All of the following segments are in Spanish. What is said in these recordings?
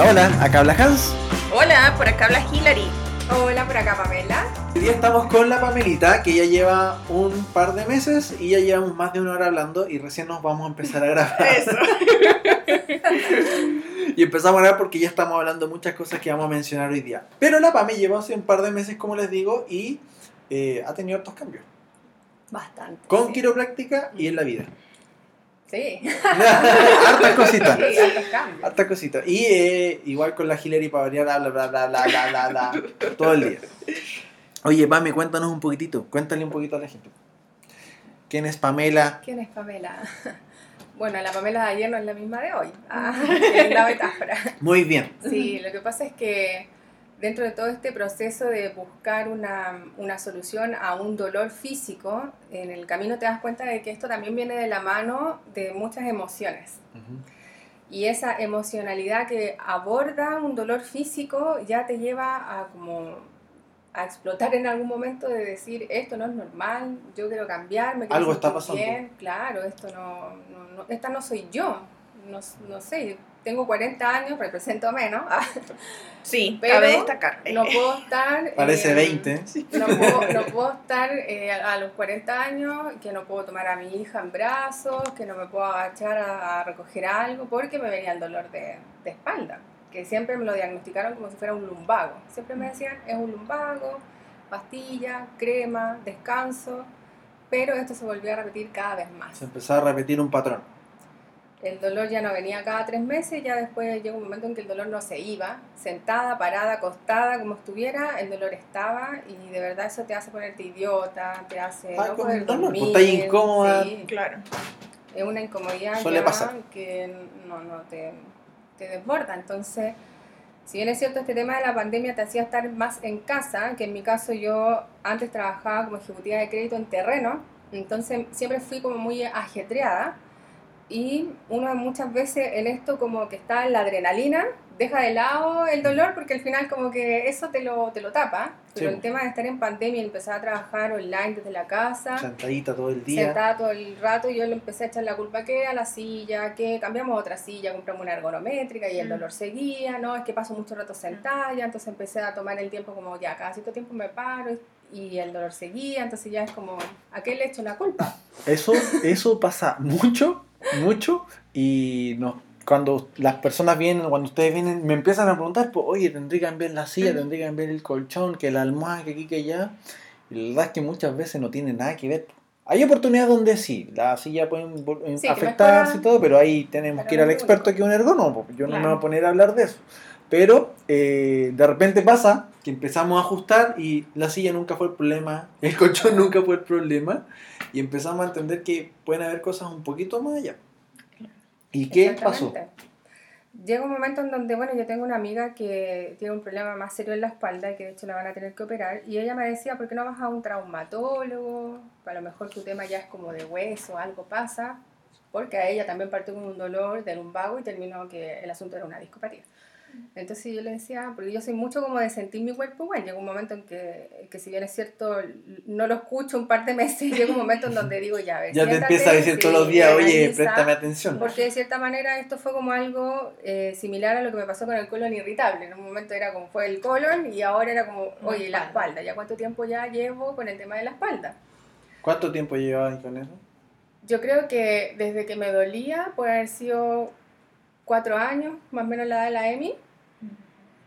Hola, hola, acá habla Hans. Hola, por acá habla Hilary. Hola, por acá Pamela. Hoy día estamos con la Pamelita, que ya lleva un par de meses y ya llevamos más de una hora hablando y recién nos vamos a empezar a grabar. Eso. y empezamos a grabar porque ya estamos hablando de muchas cosas que vamos a mencionar hoy día. Pero la Pame lleva hace un par de meses, como les digo, y eh, ha tenido otros cambios. Bastante. Con sí. quiropráctica y en la vida. Sí. Hartas cositas. Sí. Hartas cositas. Y eh, igual con la Hillary para variar, bla, bla, bla, bla, bla, bla, bla, todo el día. Oye, Pame, cuéntanos un poquitito. Cuéntale un poquito a la gente. ¿Quién es Pamela? ¿Quién es Pamela? Bueno, la Pamela de ayer no es la misma de hoy. Ah, es la metáfora. Muy bien. Sí, lo que pasa es que dentro de todo este proceso de buscar una, una solución a un dolor físico, en el camino te das cuenta de que esto también viene de la mano de muchas emociones. Y esa emocionalidad que aborda un dolor físico ya te lleva a como a explotar en algún momento de decir esto no es normal, yo quiero cambiar, me quiero Algo está pasando. bien, claro, esto no, no, no- esta no soy yo, no, no sé, tengo 40 años, represento menos, Sí, Pero cabe destacar. no puedo estar... Parece eh, 20. no puedo, no puedo estar eh, a, los 40 años, que no puedo tomar a mi hija en brazos, que no me puedo agachar a, a recoger algo, porque me venía el dolor de, de espalda, que siempre me lo diagnosticaron como si fuera un lumbago. Siempre me decían, es un lumbago, pastilla, crema, descanso, pero esto se volvió a repetir cada vez más. Se empezó a repetir un patrón. El dolor ya no venía cada tres meses, ya después llegó un momento en que el dolor no se iba, sentada, parada, acostada, como estuviera, el dolor estaba y de verdad eso te hace ponerte idiota, te hace Ah, no con poder el dolor, pues, dormir. estás incómoda. sí, Claro. es una incomodidad Suele ya pasar. que no, no te, te desborda. Entonces, si bien es cierto, este tema de la pandemia te hacía estar más en casa, que en mi caso yo antes trabajaba como ejecutiva de crédito en terreno, entonces siempre fui como muy ajetreada. Y uno muchas veces en esto como que está en la adrenalina, deja de lado el dolor porque al final como que eso te lo, te lo tapa. Pero Sí. el tema de estar en pandemia y empezar a trabajar online desde la casa, Sentadita todo el día. sentada todo el rato y yo le empecé a echar la culpa que a la silla, que cambiamos otra silla, compramos una ergonométrica y el Mm. dolor seguía, no, es que paso mucho rato sentada, ya, entonces empecé a tomar el tiempo como ya, cada cierto tiempo me paro y el dolor seguía, entonces ya es como, ¿a qué le echo la culpa? Eso, eso pasa mucho, mucho. Y no, cuando las personas vienen, cuando ustedes vienen, me empiezan a preguntar, pues, oye, tendré que cambiar la silla, tendré que cambiar el colchón, que la almohada, que aquí, que allá. Y la verdad es que muchas veces no tiene nada que ver. Hay oportunidades donde sí, la silla puede Sí, afectarse y todo, pero ahí tenemos pero que ir al experto que es un ergónomo. Yo no me voy a poner a hablar de eso. Pero eh, de repente pasa que empezamos a ajustar y la silla nunca fue el problema, el colchón nunca fue el problema y empezamos a entender que pueden haber cosas un poquito más allá. ¿Y qué pasó? Llega un momento en donde, bueno, yo tengo una amiga que tiene un problema más serio en la espalda y que de hecho la van a tener que operar. Y ella me decía, ¿por qué no vas a un traumatólogo? A lo mejor tu tema ya es como de hueso, algo pasa. Porque a ella también partió con un dolor de lumbago y terminó que el asunto era una discopatía. Entonces yo le decía, porque yo soy mucho como de sentir mi cuerpo igual, llega un momento en que, que si bien es cierto, no lo escucho un par de meses, llega un momento en donde digo, ya, a ver, Ya te empieza a decir todos los días, oye, analiza". préstame atención. Porque de cierta manera esto fue como algo eh, similar a lo que me pasó con el colon irritable. En un momento era como fue el colon y ahora era como, oye, la espalda. espalda. ¿Ya cuánto tiempo ya llevo con el tema de la espalda? ¿Cuánto tiempo llevabas con eso? Yo creo que desde que me dolía puede haber sido cuatro años, más o menos la edad de la EMI.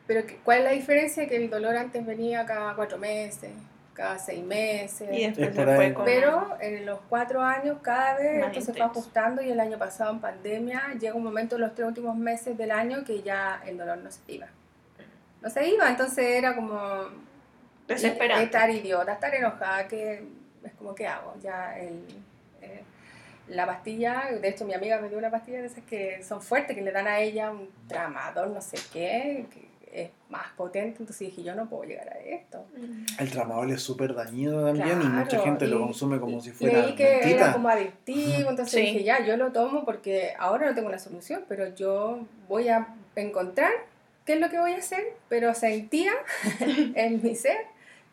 Pero que- ¿cuál es la diferencia? Que el dolor antes venía cada cuatro meses, cada seis meses. Y después fue con... Pero en los cuatro años cada vez esto se fue ajustando y el año pasado en pandemia llega un momento en los tres últimos meses del año que ya el dolor no se iba. No se iba, entonces era como estar idiota, estar enojada, que es como ¿qué hago? Ya el, eh, la pastilla, de hecho mi amiga me dio una pastilla de esas que son fuertes, que le dan a ella un tramador, no sé qué, que es más potente, entonces dije yo no puedo llegar a esto. El tramadol es súper dañino también y mucha Claro, gente lo y- consume como si fuera Leí que era mentita. como adictivo, entonces Sí. dije, ya, yo lo tomo porque ahora no tengo una solución, pero yo voy a encontrar qué es lo que voy a hacer, pero sentía en mi ser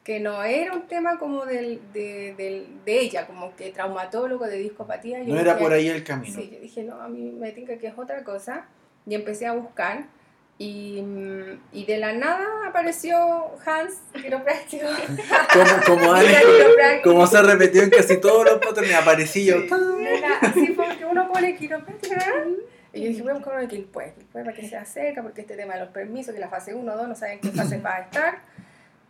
que no era un tema como del, de, del- de ella, como que traumatólogo de discopatía. Yo No era dije, por ahí el camino. Sí, yo dije, no, a mí me tinca que es otra cosa. Y empecé a buscar Y, mm, y de la nada apareció Hans, quiropráctico. Como, como, Alex- como se repetió en casi todos los patrones, aparecí yo. Así porque uno pone quiropráctico. Y yo dije, voy a buscar uno de Quilpué para que se acerca, porque este tema de los permisos, que la fase 1 o 2 no saben qué fase va a estar.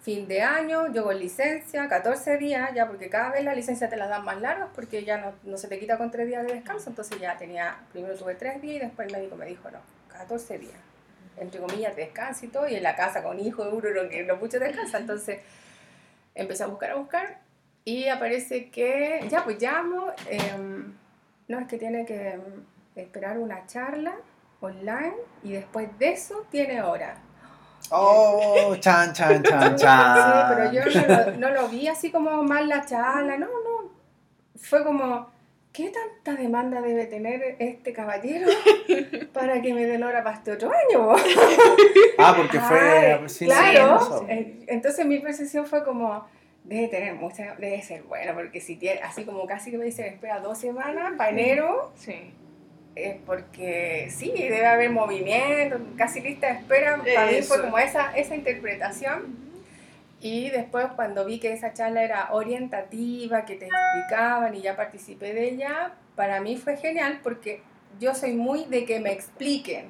Fin de año, yo con licencia, 14 días, ya porque cada vez la licencia te la dan más largas porque ya no, no se te quita con 3 días de descanso, entonces ya tenía, primero tuve 3 días y después el médico me dijo, no, 14 días, entre comillas, de descanso y todo, y en la casa con hijo, uno no, que no mucho descansa, entonces empecé a buscar, a buscar, y aparece que, ya pues llamo, em, no, es que tiene que esperar una charla online y después de eso tiene hora. Oh, chan, chan, chan, Sí, chan. pero yo no lo, no lo vi así como mal la charla, no, no. Fue como, ¿qué tanta demanda debe tener este caballero para que me den hora para este otro año? Ah, porque fue. Ay, sí, claro. sí, Entonces mi percepción fue como, debe tener mucha, debe ser bueno, porque si tiene, así como casi que me dicen, espera dos semanas para enero, Sí. Eh, porque sí, debe haber movimiento, casi lista de espera, para mí fue como esa, esa interpretación. Y después cuando vi que esa charla era orientativa, que te explicaban y ya participé de ella, para mí fue genial porque yo soy muy de que me expliquen.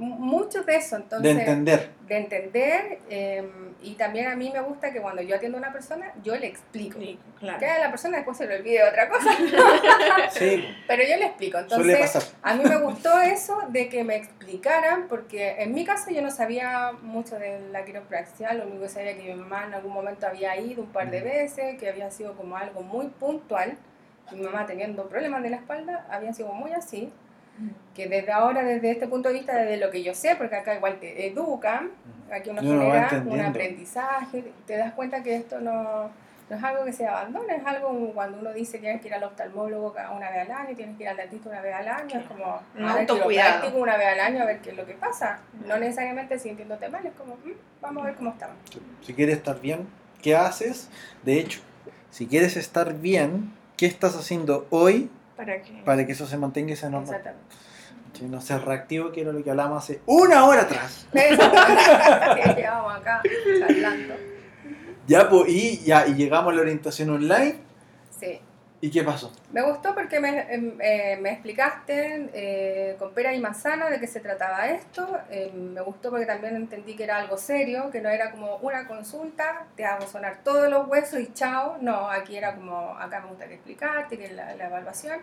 Mucho de eso, De entonces entender. de entender eh, y también a mí me gusta que cuando yo atiendo a una persona yo le explico. Sí, claro. que a la persona después se le olvide otra cosa. Sí, pero yo le explico. Suele entonces pasar. a mí me gustó eso de que me explicaran porque en mi caso yo no sabía mucho de la quiropraxia. Lo único que sabía que mi mamá en algún momento había ido un par de veces que había sido como algo muy puntual. Mi mamá teniendo problemas de la espalda había sido muy así que desde ahora, desde este punto de vista, desde lo que yo sé, porque acá igual te educan, aquí uno uno genera un aprendizaje, te das cuenta que esto no, no es algo que se abandona, es algo como cuando uno dice tienes que ir al oftalmólogo una vez al año, tienes que ir al dentista una vez al año, es como Un autocuidado. una vez al año a ver qué es lo que pasa. No necesariamente sintiéndote mal, es como, "Mm, vamos a ver cómo estamos. Si quieres estar bien, ¿qué haces? De hecho, si quieres estar bien, ¿qué estás haciendo hoy ¿Para que eso se mantenga ese normal? Exactamente. Si no seas reactivo, que era lo que hablamos hace una hora atrás. Que llevamos acá charlando. Ya, pues, y, ya, y llegamos a la orientación online. Sí. ¿Y qué pasó? Me gustó porque me, em, eh, me explicaste eh, con pera y manzana de qué se trataba esto. Eh, me gustó porque también entendí que era algo serio, que no era como una consulta, te hago sonar todos los huesos y chao. No, aquí era como, acá me gustaría explicarte, que es la, la evaluación.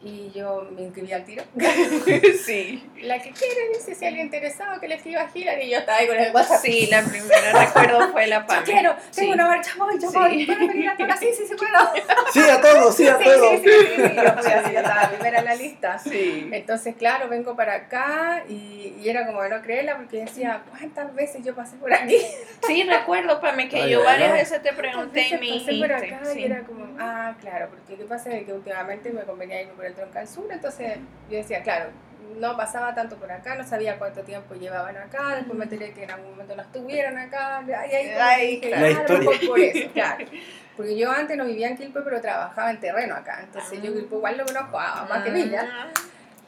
Y yo me inscribí al tiro. sí. La que quiere, dice, si alguien interesado que le escriba a Hilary. Y yo estaba ahí con el WhatsApp. Sí, la primera recuerdo fue la Yo Pame. quiero, Sí. tengo una marcha, voy, yo Sí. voy, puedo venir a todas, sí, sí, sí puedo. Sí, a todos, sí, a Sí, todos. sí, sí, sí, sí, yo fui así, yo estaba primera en la lista. Sí. Entonces, claro, vengo para acá y, y era como de no creerla porque decía, ¿cuántas veces yo pasé por aquí? Sí, recuerdo, Pame, que Ay, yo varias veces te pregunté y Entonces, me pasé por dijiste. acá sí. y era como, ah, claro, porque ¿qué pasa? De que últimamente me convenía irme por el troncal sur, entonces yo decía, claro, no pasaba tanto por acá, no sabía cuánto tiempo llevaban acá, después me enteré que en algún momento no estuvieron acá, y ahí Ay, dije. La "Ah, a lo mejor historia". por eso, claro. Porque yo antes no vivía en Quilpue, pero trabajaba en terreno acá, entonces yo Quilpue igual lo conozco a más que Villa. Ah,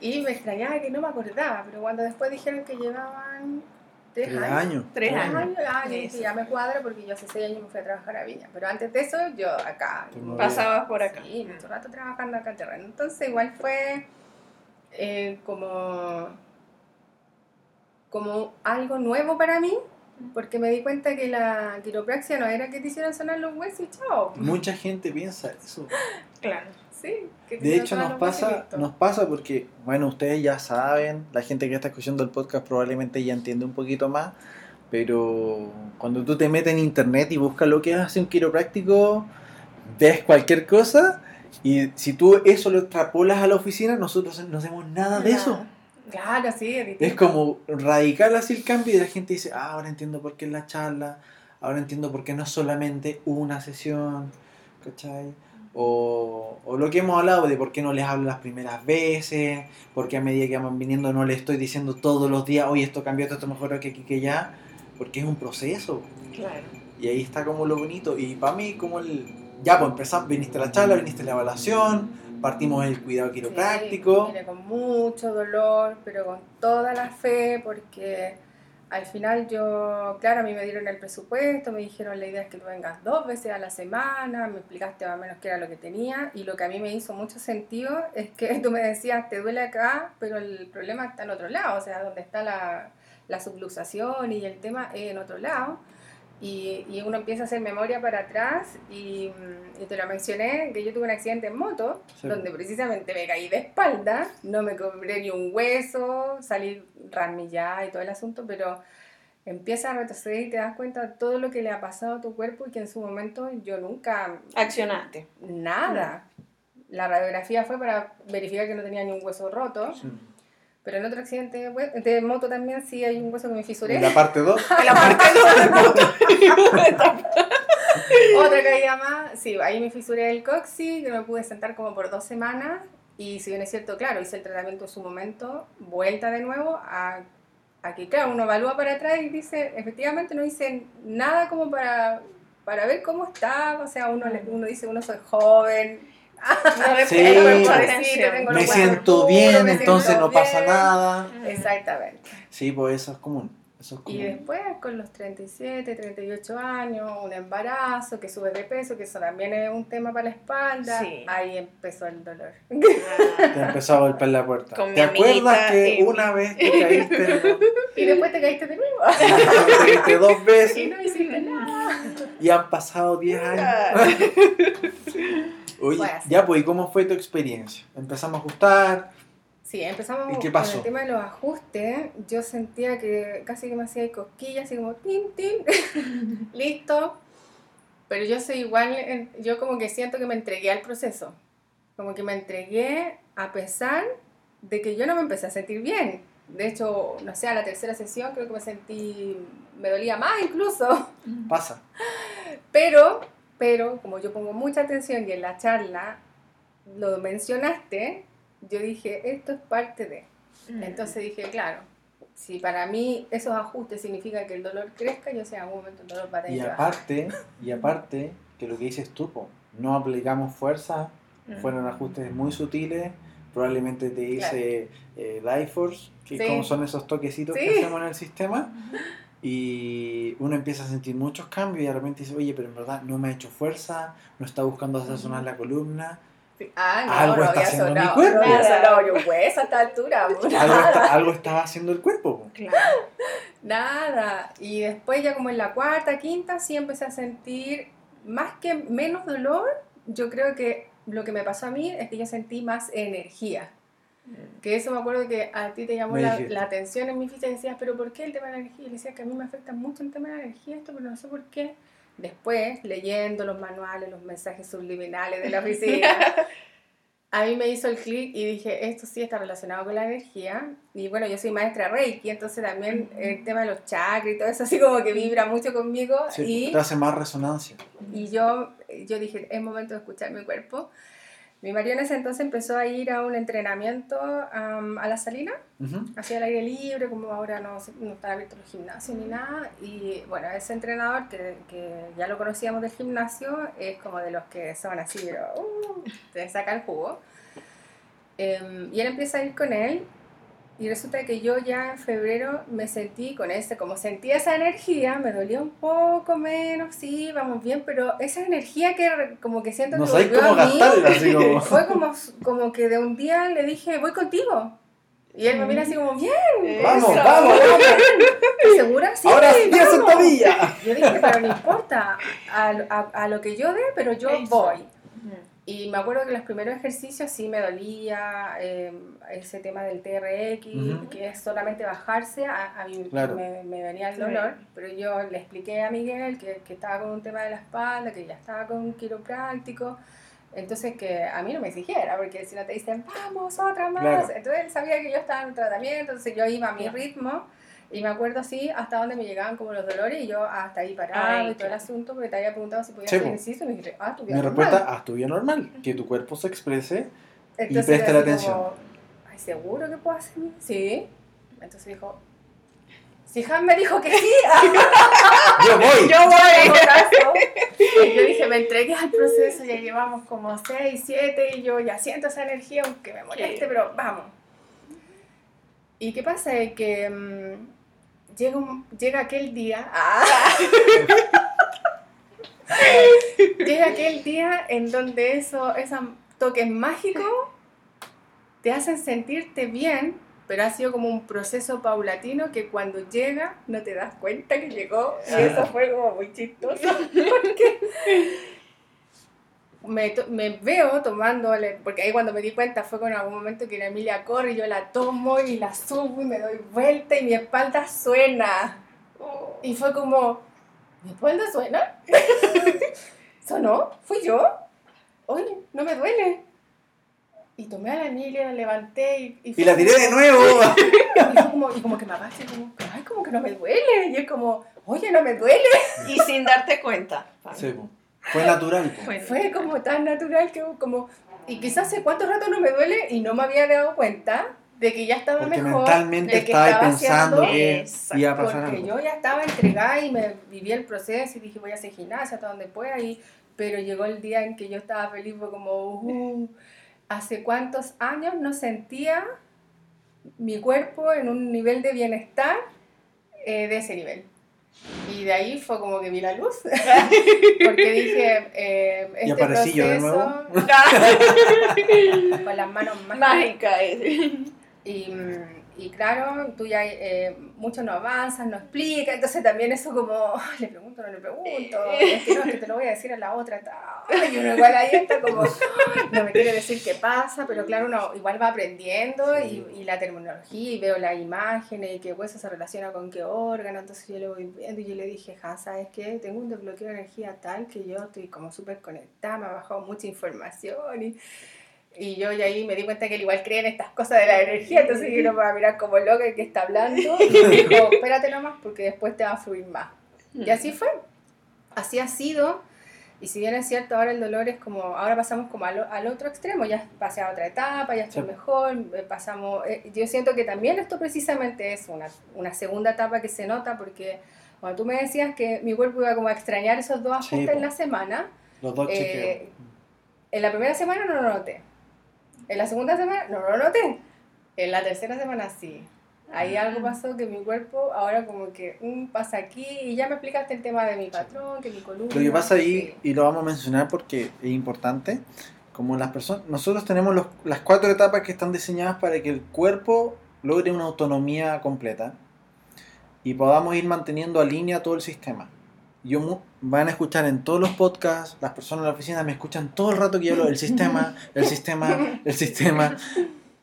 Y me extrañaba que no me acordaba, pero cuando después dijeron que llevaban tres, Tres años. años. Tres años. años, ah, yo ya me cuadra porque yo hace seis años me fui a trabajar a Viña. Pero antes de eso, yo acá. Pasabas por acá. Sí, mucho rato trabajando acá en terreno. Entonces, igual fue eh, como, como algo nuevo para mí, porque me di cuenta que la quiropraxia no era que te hicieran sonar los huesos y chao. Mucha gente piensa eso. Claro. Sí, que te De hecho, nos pasa, nos pasa porque, bueno, ustedes ya saben, la gente que está escuchando el podcast probablemente ya entiende un poquito más, pero cuando tú te metes en internet y buscas lo que hace un quiropráctico, ves cualquier cosa y si tú eso lo extrapolas a la oficina, nosotros no hacemos nada de eso. Claro, sí, es Es como radical así el cambio y la gente dice, ah, ahora entiendo por qué es la charla, ahora entiendo por qué no es solamente una sesión, ¿cachai? O, o lo que hemos hablado de por qué no les hablo las primeras veces, porque a medida que van viniendo no les estoy diciendo todos los días, oye, esto cambió, esto mejoró que aquí, que ya, porque es un proceso. Claro. Y ahí está como lo bonito. Y para mí, como el. Ya, pues empezamos, viniste a la charla, viniste a la evaluación, partimos el cuidado Sí, quiropráctico. vine con mucho dolor, pero con toda la fe, porque al final yo, claro, a mí me dieron el presupuesto, me dijeron la idea es que tú vengas dos veces a la semana, me explicaste más o menos qué era lo que tenía, y lo que a mí me hizo mucho sentido es que tú me decías, te duele acá, pero el problema está en otro lado, o sea, donde está la, la subluxación y el tema es en otro lado. Y, y uno empieza a hacer memoria para atrás y, mm, y te lo mencioné, que yo tuve un accidente en moto, Sí. donde precisamente me caí de espalda, no me cobré ni un hueso, salí ramillada y todo el asunto, pero empieza a retroceder y te das cuenta de todo lo que le ha pasado a tu cuerpo y que en su momento yo nunca, Accionaste. nada. La radiografía fue para verificar que no tenía ni un hueso roto, Sí. Pero en otro accidente de, moto también sí hay un hueso que me fisuré. En la parte 2, En la parte Otra caída más, sí, ahí me fisuré el coxis, que no me pude sentar como por dos semanas. Y si bien es cierto, claro, hice el tratamiento en su momento, vuelta de nuevo a, a que, claro, uno evalúa para atrás y dice, efectivamente no hice nada como para, para ver cómo estaba. O sea, uno, uno dice, uno soy joven, No Sí. Tengo me siento bien, me entonces siento no pasa bien. nada. Exactamente. Sí, pues eso es común. Eso es Y después con los 37, 38 años, un embarazo, que sube de peso, que eso también es un tema para la espalda, Sí. ahí empezó el dolor. Te empezó a golpear la puerta. Con ¿Te acuerdas que y- una vez te caíste, en- Y después te caíste de nuevo te caíste dos y veces no hiciste nada. y han pasado 10 años? Oye, Fue así. ya pues, ¿y cómo fue tu experiencia? Empezamos a ajustar. Sí, empezamos ¿Y qué con pasó? el tema de los ajustes. Yo sentía que casi que me hacía cosquillas, así como tin, tin, listo. Pero yo soy igual, yo como que siento que me entregué al proceso. Como que me entregué a pesar de que yo no me empecé a sentir bien. De hecho, no sé, a la tercera sesión creo que me sentí, me dolía más incluso. Pasa. Pero, pero, como yo pongo mucha atención y en la charla lo mencionaste, yo dije, esto es parte de. Entonces dije, claro, si para mí esos ajustes significan que el dolor crezca, yo sé, en algún momento el dolor va a tener Y aparte, y aparte, que lo que dices tú, no aplicamos fuerza, fueron ajustes muy sutiles, probablemente te hice eh, Life Force, que Sí. como son esos toquecitos Sí. que hacemos en el sistema, y uno empieza a sentir muchos cambios y de repente dice, oye, pero en verdad no me ha hecho fuerza, no está buscando hacer sonar la columna, Sí. Ah, no, Algo no está había haciendo mi sonado, cuerpo. No había sonado un hueso a esta altura. algo, está- algo estaba haciendo el cuerpo. po. Claro. Nada. Y después ya como en la cuarta, quinta, sí empecé a sentir más que menos dolor. Yo creo que lo que me pasó a mí es que yo sentí más energía. Que eso me acuerdo que a ti te llamó la, la atención en mi ficha y decías, pero ¿por qué el tema de la energía? Y le decía que a mí me afecta mucho el tema de la energía, esto, pero no sé por qué. Después, leyendo los manuales, los mensajes subliminales de la oficina, a mí me hizo el clic y dije, esto sí está relacionado con la energía. Y bueno, yo soy maestra Reiki, entonces también el tema de los chakras y todo eso así como que vibra mucho conmigo. Sí, y te hace más resonancia. y yo, yo dije, es momento de escuchar mi cuerpo. Mi marido en ese entonces empezó a ir a un entrenamiento am, a la salina, Ujú. hacia el aire libre, como ahora no, no están abiertos los gimnasios ni nada. Y bueno, ese entrenador que, que ya lo conocíamos del gimnasio es como de los que son así, pero uh, te saca el jugo. Em, y él empieza a ir con él. Y resulta que yo ya en febrero me sentí con ese, como sentía esa energía, me dolía un poco menos, sí, vamos bien, pero esa energía que como que siento No que volvió cómo a mí, gastarla, así como... fue como, como que de un día le dije, voy contigo. Y él me mira así como, bien, Vamos, Eso. vamos, vamos. ¿estás segura? Sí, Ahora sí, vamos". sentadilla. Yo dije, pero no importa, a, a, a lo que yo dé, pero yo Eso. voy. Y me acuerdo que los primeros ejercicios sí me dolía, eh, ese tema del TRX, Ujú. que es solamente bajarse, a, a mí Claro. me, me venía el Sí. dolor, pero yo le expliqué a Miguel que, que estaba con un tema de la espalda, que ya estaba con un quiropráctico, entonces que a mí no me exigiera, porque si no te dicen, vamos, otra más, Claro. entonces él sabía que yo estaba en un tratamiento, entonces yo iba a mi ritmo. Y me acuerdo así hasta donde me llegaban como los dolores y yo hasta ahí parado Ay, y todo el asunto porque te había preguntado si podía Sí, hacer ejercicio y me dije, ah, tu vida Mi normal. respuesta, haz tu vida normal. Que tu cuerpo se exprese. Entonces presta era la atención. como, Ay, ¿seguro que puedo hacer? Sí. Entonces dijo, si Han me dijo que sí, ¡Yo voy! Yo voy. Y yo dije, me entregué al proceso, ya llevamos como 6, 7 y yo ya siento esa energía, aunque me moleste, pero vamos. ¿Y qué pasa? Que mm, llega, un- llega aquel día. ¡Ah! llega aquel día en donde eso, esos toques mágicos te hacen sentirte bien, pero ha sido como un proceso paulatino que cuando llega no te das cuenta que llegó. Y eso fue como muy chistoso. Porque me, me veo tomándole, porque ahí cuando me di cuenta fue con algún momento que la Emilia corre y yo la tomo y la subo y me doy vuelta y mi espalda suena. Y fue como, ¿mi espalda suena? ¿Sonó? ¿Fui yo? Oye, no me duele. Y tomé a la Emilia, la levanté y... Y fue la como- tiré de nuevo. y, fue como, y como que me agaché, como, ay, como que no me duele. Y es como, oye, no me duele. Y sin darte cuenta. Sí. Fue natural. Fue como tan natural que como... Y quizás hace cuánto rato no me duele y no me había dado cuenta de que ya estaba Porque mejor. mentalmente de que estaba estaba pensando que iba a pasar Porque algo. yo ya estaba entregada y me viví el proceso y dije voy a hacer gimnasia hasta donde pueda. Y, pero llegó el día en que yo estaba feliz, fue como, uh, ¿hace cuántos años no sentía mi cuerpo en un nivel de bienestar eh, de ese nivel? Y de ahí fue como que vi la luz, porque dije, eh, este Y aparecí yo de proceso con las manos mágicas. mágica es. y, mm, y claro, tú ya eh, mucho no avanzas, no explicas, entonces también eso como, "Ay, le pregunto, no le pregunto, es que no, es que te lo voy a decir a la otra, ta". y uno igual ahí está como, "Ay, no me quiere decir qué pasa, pero claro, uno igual va aprendiendo y, y la terminología y veo las imágenes y qué hueso se relaciona con qué órgano, entonces yo lo voy viendo y yo le dije, ja, ¿sabes qué? Tengo un desbloqueo de energía tal que yo estoy como súper conectada, me ha bajado mucha información y... Y yo y ahí me di cuenta que él igual cree en estas cosas de la energía, entonces yo no me voy a mirar como loca el que está hablando. Y dijo, espérate nomás porque después te va a fluir más. Y así fue. Así ha sido. Y si bien es cierto, ahora el dolor es como, ahora pasamos como al, al otro extremo, ya pasé a otra etapa, ya estoy Sí. mejor, eh, pasamos, eh, yo siento que también esto precisamente es una, una segunda etapa que se nota porque cuando tú me decías que mi cuerpo iba como a extrañar esos dos Sí, ajustes en po. la semana, Los dos Eh, en la primera semana no lo noté. En la segunda semana no lo noté. En la tercera semana sí. Ahí Ah. algo pasó que mi cuerpo ahora como que mm, pasa aquí y ya me explicaste el tema de mi patrón, que mi columna. Lo que pasa ahí, y lo vamos a mencionar porque es importante, como las personas, nosotros tenemos los- las cuatro etapas que están diseñadas para que el cuerpo logre una autonomía completa y podamos ir manteniendo a línea todo el sistema. Yo van a escuchar en todos los podcasts, las personas en la oficina me escuchan todo el rato que yo hablo del sistema, el sistema, el sistema,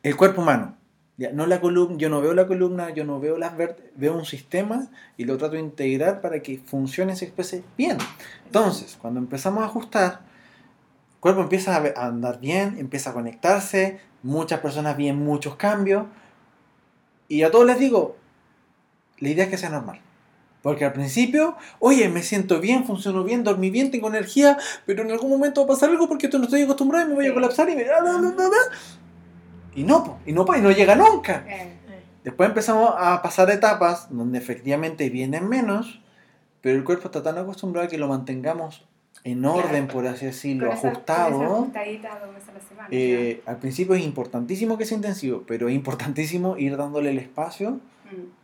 el cuerpo humano. Ya, no la columna, yo no veo la columna, yo no veo las vértebras, veo un sistema y lo trato de integrar para que funcione y se exprese bien. Entonces, cuando empezamos a ajustar, el cuerpo empieza a andar bien, empieza a conectarse, muchas personas ven muchos cambios y a todos les digo, la idea es que sea normal. Porque al principio, oye, me siento bien, funciono bien, dormí bien, tengo energía, pero en algún momento va a pasar algo porque esto no estoy acostumbrado y me voy a colapsar y me... Y no, y no, y no llega nunca. Después empezamos a pasar etapas donde efectivamente vienen menos, pero el cuerpo está tan acostumbrado que lo mantengamos en orden, por así decirlo, esa- ajustado. a. Eh, al principio es importantísimo que sea intensivo, pero es importantísimo ir dándole el espacio.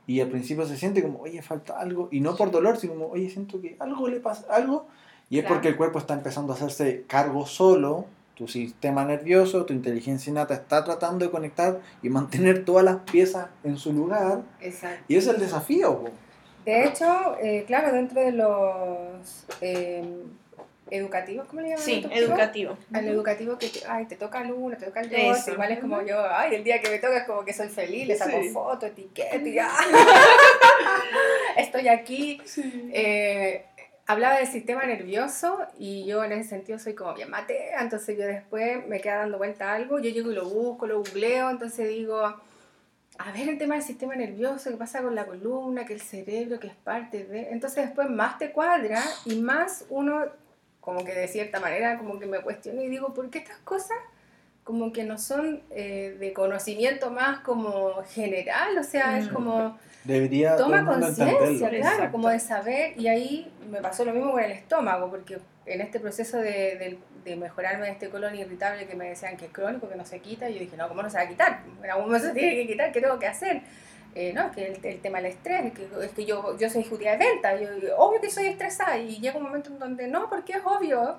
Y al principio se siente como, oye, falta algo, y no por dolor, sino como, oye, siento que algo le pasa, algo, y es Claro. porque el cuerpo está empezando a hacerse cargo solo, tu sistema nervioso, tu inteligencia innata está tratando de conectar y mantener todas las piezas en su lugar, Exacto. y ese es el desafío. po. De hecho, eh, claro, dentro de los eh, educativos, ¿cómo le llaman? Sí, educativo. Al educativo que te, ay, te toca el uno, te toca el dos, igual es como yo, ay, el día que me toca es como que soy feliz, le saco Sí. foto, etiqueta y. Estoy aquí. Eh, hablaba del sistema nervioso y yo en ese sentido soy como bien matea, entonces yo después me queda dando vuelta algo, yo llego y lo busco, lo googleo, entonces digo, a ver el tema del sistema nervioso, qué pasa con la columna, que el cerebro, que es parte de... Entonces después más te cuadra y más uno como que de cierta manera como que me cuestiono y digo, ¿por qué estas cosas como que no son eh, de conocimiento más como general? O sea, es Mm. como Debería toma conciencia, claro, Exacto. como de saber, y ahí me pasó lo mismo con el estómago, porque en este proceso de, de, de mejorarme de este colon irritable que me decían que es crónico, que no se quita, yo dije, no, ¿cómo no se va a quitar? En algún momento se tiene que quitar, ¿qué tengo que hacer? Eh, no, es que el, el tema del estrés, es que, es que yo, yo soy ejecutiva de venta, yo, yo- obvio que soy estresada y llega un momento en donde no, porque es obvio.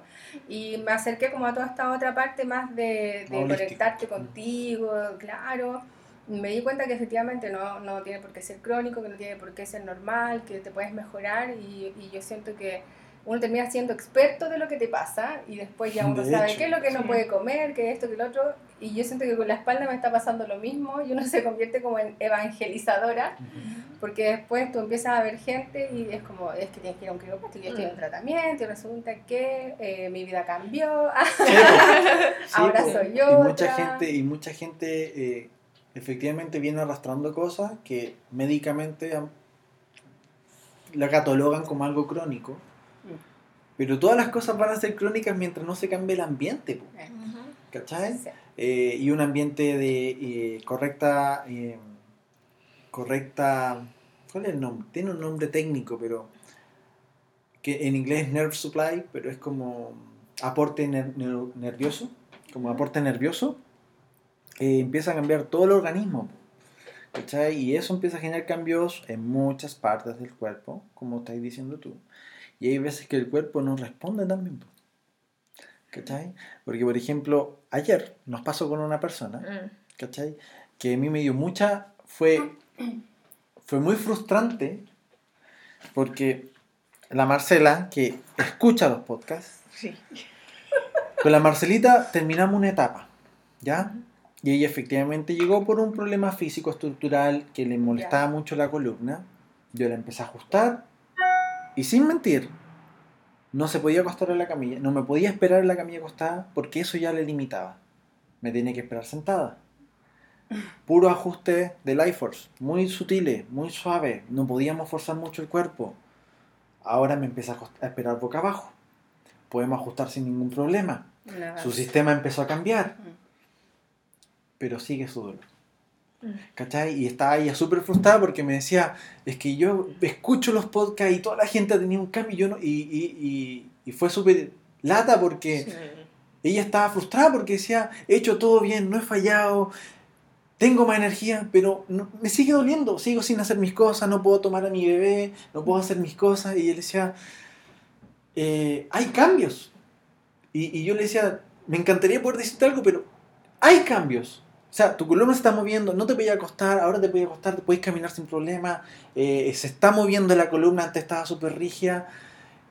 Y me acerqué como a toda esta otra parte más de, conectarte contigo, claro. Me di cuenta que efectivamente no, no tiene por qué ser crónico, que no tiene por qué ser normal, que te puedes mejorar y, y yo siento que uno termina siendo experto de lo que te pasa y después ya uno De sabe hecho. qué es lo que no puede comer, qué esto, qué lo otro. Y yo siento que con la espalda me está pasando lo mismo y uno se convierte como en evangelizadora porque después tú empiezas a ver gente y es como, es que tienes que ir a un quiropráctico, yo estoy en tratamiento y resulta que eh, mi vida cambió, Sí, ahora po. soy y yo. mucha gente y mucha gente eh, efectivamente viene arrastrando cosas que médicamente la catalogan como algo crónico. Pero todas las cosas van a ser crónicas mientras no se cambie el ambiente po, ¿cachai? Eh, y un ambiente de eh, correcta eh, correcta ¿cuál es el nombre? tiene un nombre técnico pero que en inglés es nerve supply pero es como aporte ner- ner- nervioso como aporte nervioso eh, empieza a cambiar todo el organismo ¿cachai? y eso empieza a generar cambios en muchas partes del cuerpo como estáis diciendo tú y hay veces que el cuerpo no responde también. ¿cachai? porque por ejemplo ayer nos pasó con una persona Mm. ¿cachai? Que a mí me dio mucha, fue, fue muy frustrante porque la Marcela, que escucha los podcasts, Sí. con la Marcelita terminamos una etapa, ¿ya? Y ella efectivamente llegó por un problema físico estructural que le molestaba mucho la columna. Yo la empecé a ajustar y sin mentir, no se podía acostar en la camilla, no me podía esperar en la camilla acostada porque eso ya le limitaba. Me tenía que esperar sentada. Puro ajuste de Life Force, muy sutiles, muy suave, no podíamos forzar mucho el cuerpo. Ahora me empecé a, esperar boca abajo. Podemos ajustar sin ningún problema. Su sistema empezó a cambiar, pero sigue su dolor. ¿Cachai? Y estaba ella súper frustrada porque me decía, es que yo escucho los podcasts y toda la gente ha tenido un cambio y yo no, y, y, y, y fue súper lata porque Sí. ella estaba frustrada porque decía, he hecho todo bien, no he fallado, tengo más energía, pero no- me sigue doliendo, sigo sin hacer mis cosas, no puedo tomar a mi bebé, no puedo hacer mis cosas. Y él decía, "Eh, hay cambios. Y, y yo le decía, me encantaría poder decirte algo, pero hay cambios. O sea, tu columna se está moviendo, no te podía acostar, ahora te podía acostar, te puedes caminar sin problema, eh, se está moviendo la columna, antes estaba súper rígida.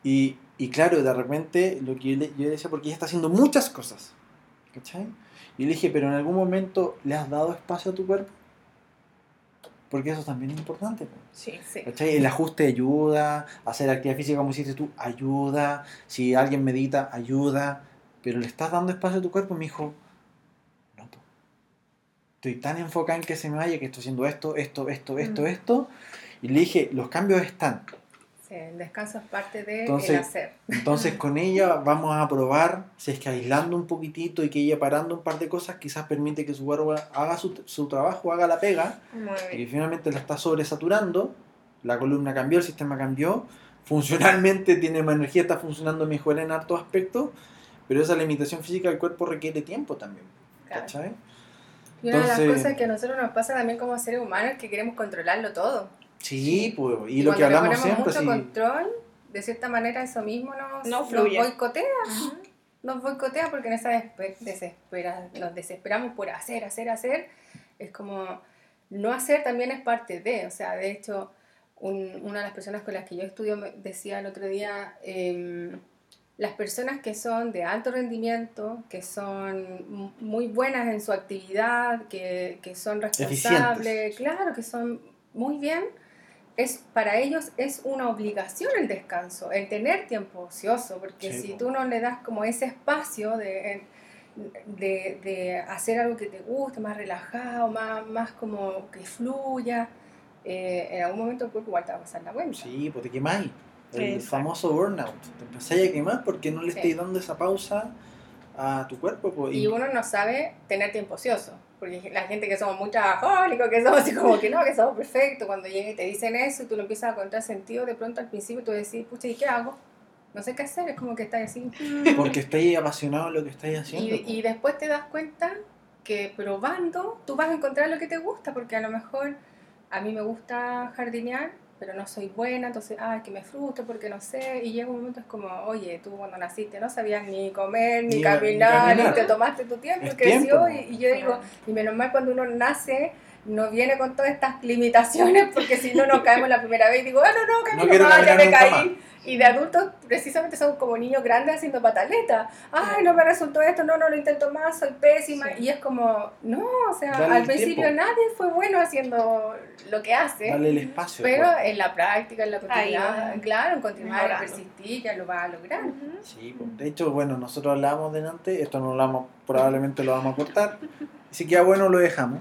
Y, y claro, de repente, lo que yo le, yo le decía, porque ella está haciendo muchas cosas. ¿Cachai? Y le dije, pero en algún momento le has dado espacio a tu cuerpo. Porque eso también es importante. po. Sí. Sí. ¿Cachai? El ajuste ayuda, hacer actividad física como hiciste tú, ayuda. Si alguien medita, ayuda. Pero le estás dando espacio a tu cuerpo, me dijo. Estoy tan enfocada en que se me vaya que estoy haciendo esto, esto, esto, esto, Mm. esto. Y le dije, los cambios están. Sí, el descanso es parte de Entonces, el hacer. Entonces con ella vamos a probar si es que aislando un poquitito y que ella parando un par de cosas quizás permite que su cuerpo haga su, su trabajo, haga la pega y finalmente la está sobresaturando, la columna cambió, el sistema cambió, funcionalmente tiene más energía, está funcionando mejor en hartos aspectos, pero esa limitación física del cuerpo requiere tiempo también, Claro. ¿cachai? Y una de las cosas que a nosotros nos pasa también como seres humanos es que queremos controlarlo todo. Sí, pues, y, Y lo que hablamos ponemos siempre, mucho sí, control, de cierta manera eso mismo nos, No nos boicotea. Nos boicotea porque en esa desespera, nos desesperamos por hacer, hacer, hacer. Es como no hacer también es parte de, o sea, de hecho, un- una de las personas con las que yo estudio me decía el otro día, em, las personas que son de alto rendimiento, que son muy buenas en su actividad, que, que son responsables, claro, que son muy bien, es, para ellos es una obligación el descanso, el tener tiempo ocioso, porque Sí, si tú no le das como ese espacio de, de, de hacer algo que te guste, más relajado, más, más como que fluya, eh, en algún momento el cuerpo igual te va a pasar la cuenta. sí, pues te quemáis. El Exacto. famoso burnout. Te empezáis a quemar porque no le Sí. estáis dando esa pausa a tu cuerpo. pues, Y uno no sabe tener tiempo ocioso. Porque la gente que somos muy trabajólicos, que somos así como que no, que somos perfectos, cuando llegan y te dicen eso y tú lo empiezas a encontrar sentido, de pronto al principio tú decís, pucha, ¿y qué hago? no sé qué hacer, es como que estás así. Porque estáis apasionado en lo que estáis haciendo. Y, y después te das cuenta que probando tú vas a encontrar lo que te gusta, porque a lo mejor a mí me gusta jardinear, pero no soy buena, entonces, ay, que me frustro porque no sé, y llega un momento es como, oye, tú cuando naciste no sabías ni comer, ni, Ni- caminar, ni te tomaste tu tiempo, Es y creció, tiempo. y, y yo digo, y menos mal cuando uno nace, no viene con todas estas limitaciones, porque si no nos caemos la primera vez y digo, ah, no, no, camino quiero más, ya caminar me caí. Y de adultos, precisamente son como niños grandes haciendo pataletas. Ay, no me resultó esto, no, no lo intento más, soy pésima. Sí. Y es como, no, o sea, Dale al principio tiempo. nadie fue bueno haciendo lo que hace. Darle el espacio. Pero pues. en la práctica, en la continuidad, va. claro, en continuar, en persistir, ya lo vas a lograr. Ujú. Sí, pues, de hecho, bueno, nosotros hablábamos delante, esto no lo vamos, probablemente lo vamos a cortar. Si queda bueno, lo dejamos.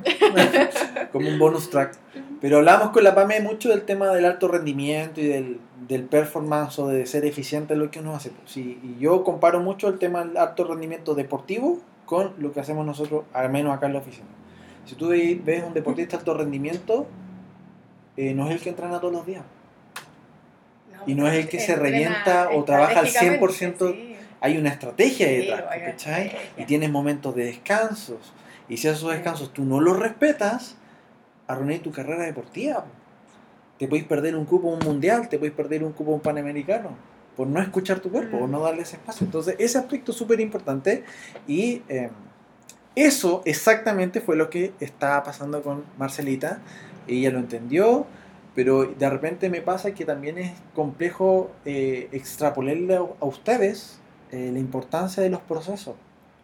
como un bonus track. Pero hablamos con la PAME mucho del tema del alto rendimiento y del, del performance o de ser eficiente en lo que uno hace. pues. Sí, y yo comparo mucho el tema del alto rendimiento deportivo con lo que hacemos nosotros, al menos acá en la oficina. Si tú ve- ves un deportista de alto rendimiento, eh, no es el que entrena todos los días. Y no es el que se revienta o trabaja al estratégicamente, 100%. sí. Hay una estrategia detrás, ¿cachai? Y tienes momentos de descansos. Y si esos descansos tú no los respetas, arruinas tu carrera deportiva. po. Te podéis perder un cupo a un mundial, te podéis perder un cupo a un panamericano por no escuchar tu cuerpo Mm. no darle ese espacio. Entonces, ese aspecto es súper importante y eh, eso exactamente fue lo que estaba pasando con Marcelita. Ella lo entendió, pero de repente me pasa que también es complejo eh, extrapolarle a, a ustedes eh, la importancia de los procesos.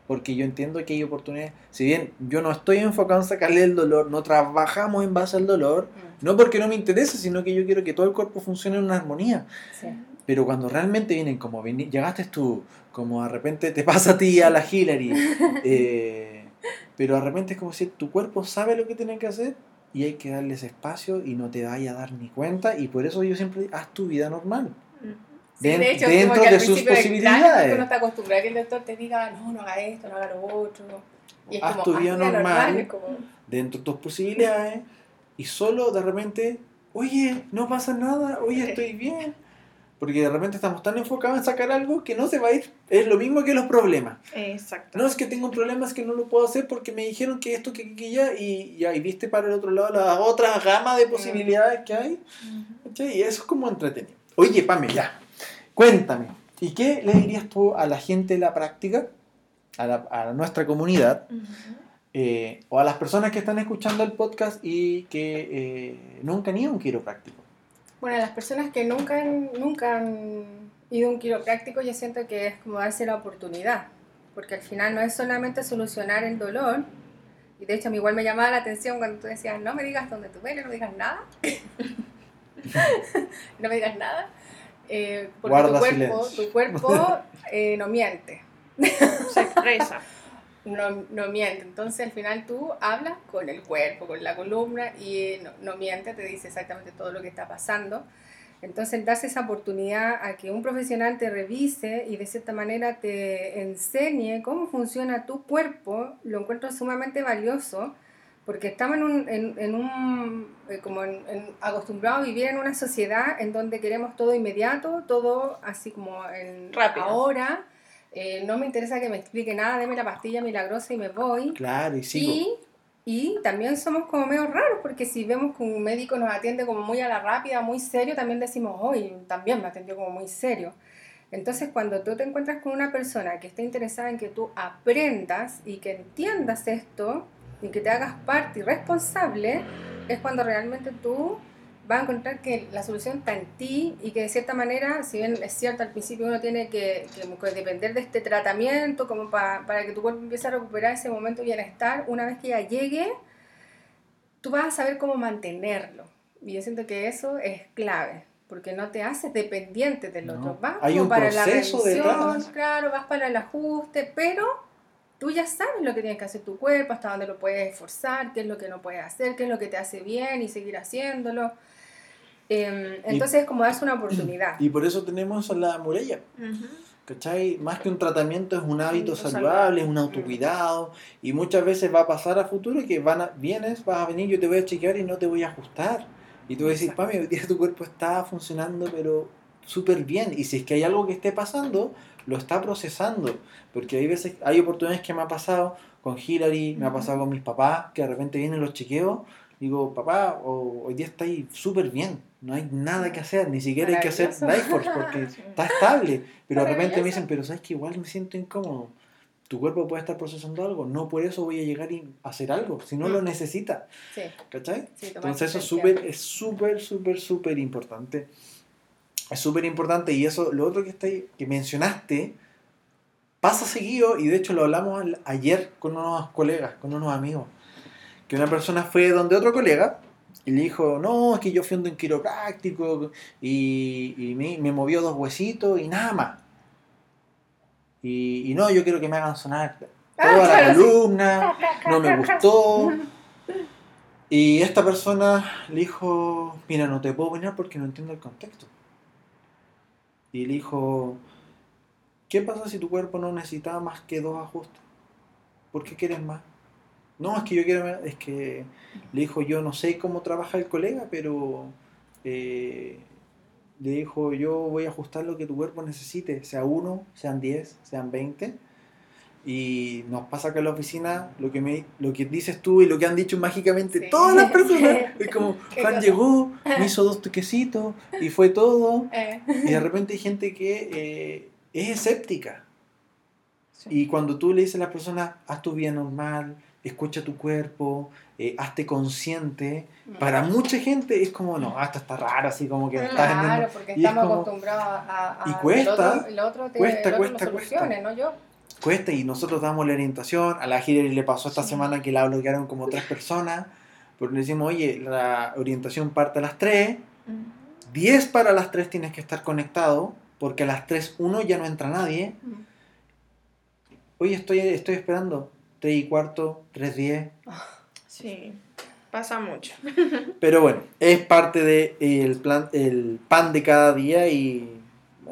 Porque yo entiendo que hay oportunidades. Si bien yo no estoy enfocado en sacarle el dolor, no trabajamos en base al dolor, Mm, no porque no me interese, sino que yo quiero que todo el cuerpo funcione en una armonía. sí. Pero cuando realmente vienen como llegaste tú, como de repente te pasa a ti a la Hillary, eh, pero de repente es como si tu cuerpo sabe lo que tiene que hacer y hay que darle ese espacio y no te vaya a dar ni cuenta y por eso yo siempre digo, haz tu vida normal. Ujú. Sí, de hecho, dentro como que de sus posibilidades. porque uno está acostumbrado a que el doctor te diga, no, no haga esto, no haga lo otro. Y es Haz como, tu haz vida normal. es como, Dentro de tus posibilidades y solo de repente, oye, no pasa nada, oye, estoy bien. Porque de repente estamos tan enfocados en sacar algo que no se va a ir. Es lo mismo que los problemas. Exacto. No es que tengo un problema, es que no lo puedo hacer porque me dijeron que esto, que, que ya, y y viste para el otro lado la otra gama de posibilidades que hay. Ujú. ¿cachai? Y eso es como entretenido. Oye, Pame, ya, cuéntame, ¿y qué le dirías tú a la gente de la práctica, a, la- a nuestra comunidad, Ujú. eh, o a las personas que están escuchando el podcast y que eh, nunca han ido a un quiropráctico? Bueno, las personas que nunca han, nunca han ido a un quiropráctico, yo siento que es como darse la oportunidad, porque al final no es solamente solucionar el dolor, y de hecho a mí igual me llamaba la atención cuando tú decías, no me digas dónde tú duele, no me digas nada, no me digas nada, eh, porque Guarda tu cuerpo, silencio. tu cuerpo eh, no miente. Se expresa. no, no miente. Entonces al final tú hablas con el cuerpo, con la columna y eh, no, no miente, te dice exactamente todo lo que está pasando. Entonces darse esa oportunidad a que un profesional te revise y de cierta manera te enseñe cómo funciona tu cuerpo, lo encuentro sumamente valioso porque estamos en un, en, en un eh, como en, en- acostumbrados a vivir en una sociedad en donde queremos todo inmediato, todo así como en Rápido. ahora. Eh, no me interesa que me explique nada, deme la pastilla milagrosa y me voy. Claro, y sigo. Y, y también somos como medio raros, porque si vemos que un médico nos atiende como muy a la rápida, muy serio, también decimos, hoy también me atendió como muy serio. Entonces, cuando tú te encuentras con una persona que está interesada en que tú aprendas y que entiendas esto y que te hagas parte y responsable, es cuando realmente tú vas a encontrar que la solución está en ti y que de cierta manera, si bien es cierto al principio uno tiene que, que- depender de este tratamiento como pa- para que tu cuerpo empiece a recuperar ese momento de bienestar, una vez que ya llegue, tú vas a saber cómo mantenerlo. Y yo siento que eso es clave, porque no te haces dependiente del No. otro. Vas Hay como un para la proceso revisión, detrás. claro, vas para el ajuste, pero tú ya sabes lo que tienes que hacer tu cuerpo, hasta dónde lo puedes esforzar, qué es lo que no puedes hacer, qué es lo que te hace bien y seguir haciéndolo. Em, entonces es como darse una oportunidad. Y por eso tenemos a la muralla. Ujú. ¿Cachai? Más que un tratamiento es un hábito saludable, es un autocuidado y muchas veces va a pasar a futuro que van a, vienes, vas a venir, yo te voy a chequear y no te voy a ajustar. Y tú vas a decir, Exacto. Pami, hoy día tu cuerpo está funcionando pero súper bien. Y si es que hay algo que esté pasando, lo está procesando. Porque hay veces, hay oportunidades que me ha pasado con Hillary, me ha pasado con mis papás, que de repente vienen los chequeos. Digo, papá, o- hoy día está ahí súper bien, no hay nada que hacer, ni siquiera hay que hacer. Lifeforce porque está estable. Pero de repente me dicen, pero sabes que igual me siento incómodo. Tu cuerpo puede estar procesando algo, no por eso voy a llegar y hacer algo, si no lo necesita. Sí, ¿Cachai? sí, Entonces eso es súper, es súper, súper, súper importante. Es súper importante y eso, lo otro que, está ahí- que mencionaste, pasa seguido y de hecho lo hablamos ayer con unos colegas, con unos amigos, que una persona fue donde otro colega y le dijo, no, es que yo fui un quiropráctico y, y me, me movió dos huesitos y nada más. Y, y no, yo quiero que me hagan sonar Ah, toda la columna, no me gustó. Y esta persona le dijo, mira, no te puedo venir porque no entiendo el contexto. Y le dijo, ¿qué pasa si tu cuerpo no necesitaba más que dos ajustes? ¿Por qué quieres más? No, es que yo quiero más, es que le dijo, yo no sé cómo trabaja el colega, pero eh, le dijo, yo voy a ajustar lo que tu cuerpo necesite, sea uno, sean diez, sean veinte. Y nos pasa acá en la oficina lo que, me, lo que dices tú y lo que han dicho mágicamente Sí. todas las personas. Es como, Juan llegó, me hizo dos toquecitos y fue todo. Eh, Y de repente hay gente que eh, es escéptica. Sí. Y cuando tú le dices a la persona, haz tu vida normal, escucha tu cuerpo, eh, hazte consciente, para mucha gente es como, no, esto está raro, así como que estás en Claro, un- porque y es estamos como- acostumbrados a, a y cuesta, el otro, el otro te, cuesta, el otro cuesta, lo solucione, no yo. Cuesta y nosotros damos la orientación. A la Hillary le pasó esta Sí. semana que la bloquearon como tres personas. Porque le decimos, oye, la orientación parte a las 3. 10 para las 3 tienes que estar conectado. Porque a las 3, 1 ya no entra nadie. Oye, estoy, estoy esperando. 3 y cuarto, 3, 10. Sí, pasa mucho. Pero bueno, es parte del plan, el pan de cada día. Y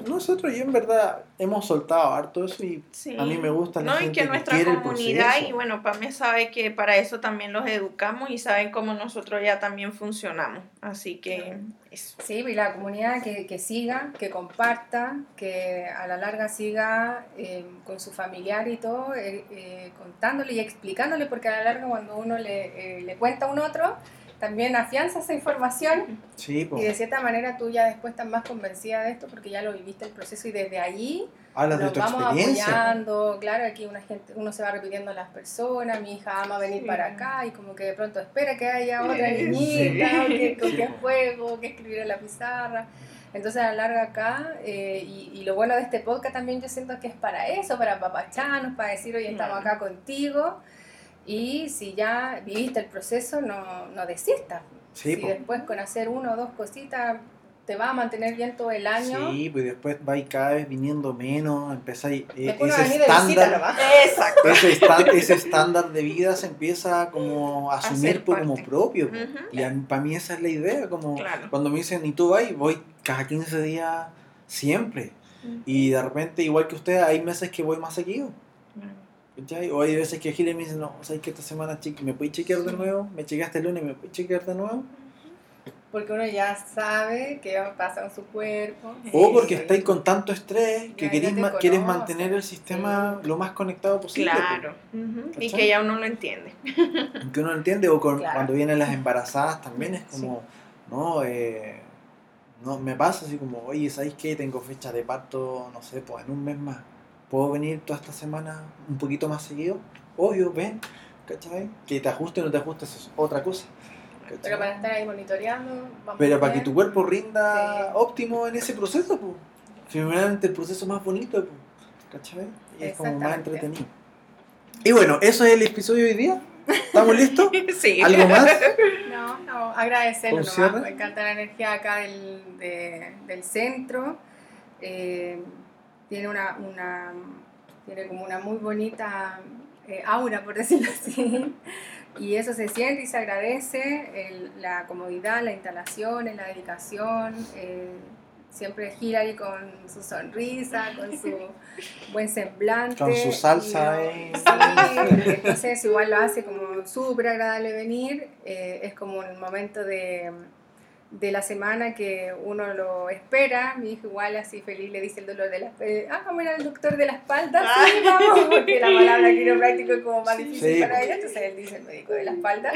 nosotros, yo en verdad, hemos soltado harto eso. Y Sí. a mí me gusta la No, y gente que que nuestra comunidad, y bueno, Pame sabe que para eso también los educamos y saben cómo nosotros ya también funcionamos. Así que eso. Sí, y la comunidad que, que siga, que comparta, que a la larga siga eh, con su familiar y todo, eh, eh, contándole y explicándole, porque a la larga cuando uno le, eh, le cuenta a un otro, también afianza esa información Sí, y de cierta manera tú ya después estás más convencida de esto porque ya lo viviste el proceso y desde allí Hablas de nos tu vamos apoyando, claro, aquí una gente, uno se va repitiendo a las personas, mi hija ama venir Sí. para acá y como que de pronto espera que haya otra Sí. niñita, o que, con Sí, po. juego, que escribir en la pizarra. Entonces a la larga acá, eh, y, y lo bueno de este podcast también yo siento que es para eso, para papacharnos, para decir, oye, estamos acá contigo. Y si ya viviste el proceso, no, no desistas. Sí, si po. después con hacer una o dos cositas te va a mantener bien todo el año, Sí, pues después vais cada vez viniendo menos, empezáis eh, uno ese estándar. Exacto. ese, estándar de vida se empieza como a asumir por como propio. Y para mí esa es la idea, como Claro. cuando me dicen, ¿y tú vas? Voy cada 15 días siempre. Y de repente, igual que ustedes, hay meses que voy más seguido. ¿Cachai? O hay veces que Gile me dice, no, ¿sabes que esta semana che- me puedes chequear de nuevo? Me chequeaste el lunes, ¿me puedes chequear de nuevo? Porque uno ya sabe qué pasa en su cuerpo. O porque Sí. estáis con tanto estrés que querés quieres mantener el sistema lo más conectado posible. Claro. Ujú. Y que ya uno lo entiende. Que uno entiende, o con- Claro. cuando vienen las embarazadas también es como, no, eh, no, me pasa así como, oye, ¿sabéis qué? Tengo fecha de parto, no sé, pues en un mes más. ¿Puedo venir toda esta semana un poquito más seguido? Obvio, ven, ¿cachai? Que te ajuste o no te ajuste, eso es otra cosa. ¿cachai? Pero para estar ahí monitoreando, vamos Pero para que tu cuerpo rinda Sí. óptimo en ese proceso, pues. Finalmente el proceso más bonito, pues. ¿Cachai? Y es como más entretenido. Y bueno, eso es el episodio de hoy día. ¿Estamos listos? Sí. ¿Algo más? No, no, agradecerlo. Me encanta la energía acá del, de- del centro. Eh, tiene una, una tiene como una muy bonita eh, aura, por decirlo así. Y eso se siente y se agradece, el- la comodidad, la instalación, la dedicación. eh, siempre Hillary con su sonrisa, con su buen semblante. Con su salsa, y eh. Sí, entonces igual lo hace como súper agradable venir. eh, es como un momento de, de la semana que uno lo espera. Mi hijo igual así feliz le dice el dolor de la espalda. Ah, vamos a ir al doctor de la espalda. Sí, vamos, porque la palabra quiropráctico es como más difícil Sí. para ella. Entonces él dice el médico de la espalda.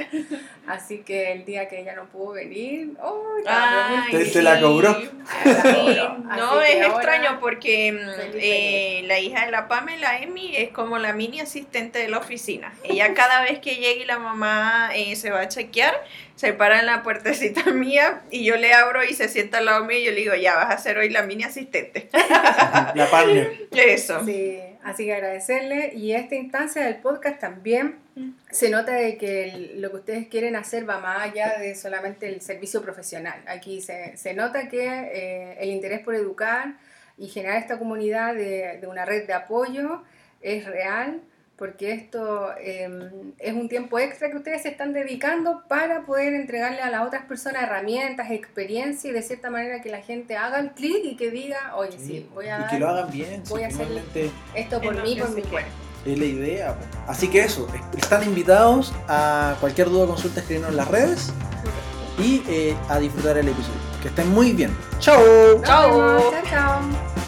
Así que el día que ella no pudo venir, ¡oh! Ay, Te- te la cobró. Sí, Así no, es ahora- extraño porque mm, Feliz, eh, la hija de la Pamela, Emi, es como la mini asistente de la oficina. Ella cada vez que llega y la mamá eh, se va a chequear, se para en la puertecita mía y yo le abro y se sienta al lado mío y yo le digo, ya vas a ser hoy la mini asistente. La partner. Eso. Sí, así que agradecerle. Y esta instancia del podcast también se nota de que el- lo que ustedes quieren hacer va más allá de solamente el servicio profesional. Aquí se, se nota que eh, el interés por educar y generar esta comunidad de, de una red de apoyo es real, porque esto eh, es un tiempo extra que ustedes se están dedicando para poder entregarle a las otras personas herramientas, experiencia y de cierta manera que la gente haga el clic y que diga, oye, sí, voy a y dar que lo hagan bien. voy si a hacer- esto por mí, por mi cuerpo. es la idea. Así que eso, están invitados a cualquier duda o consulta escribirnos en las redes y eh, a disfrutar el episodio. Que estén muy bien. ¡Chao! Chao. Chao, chao.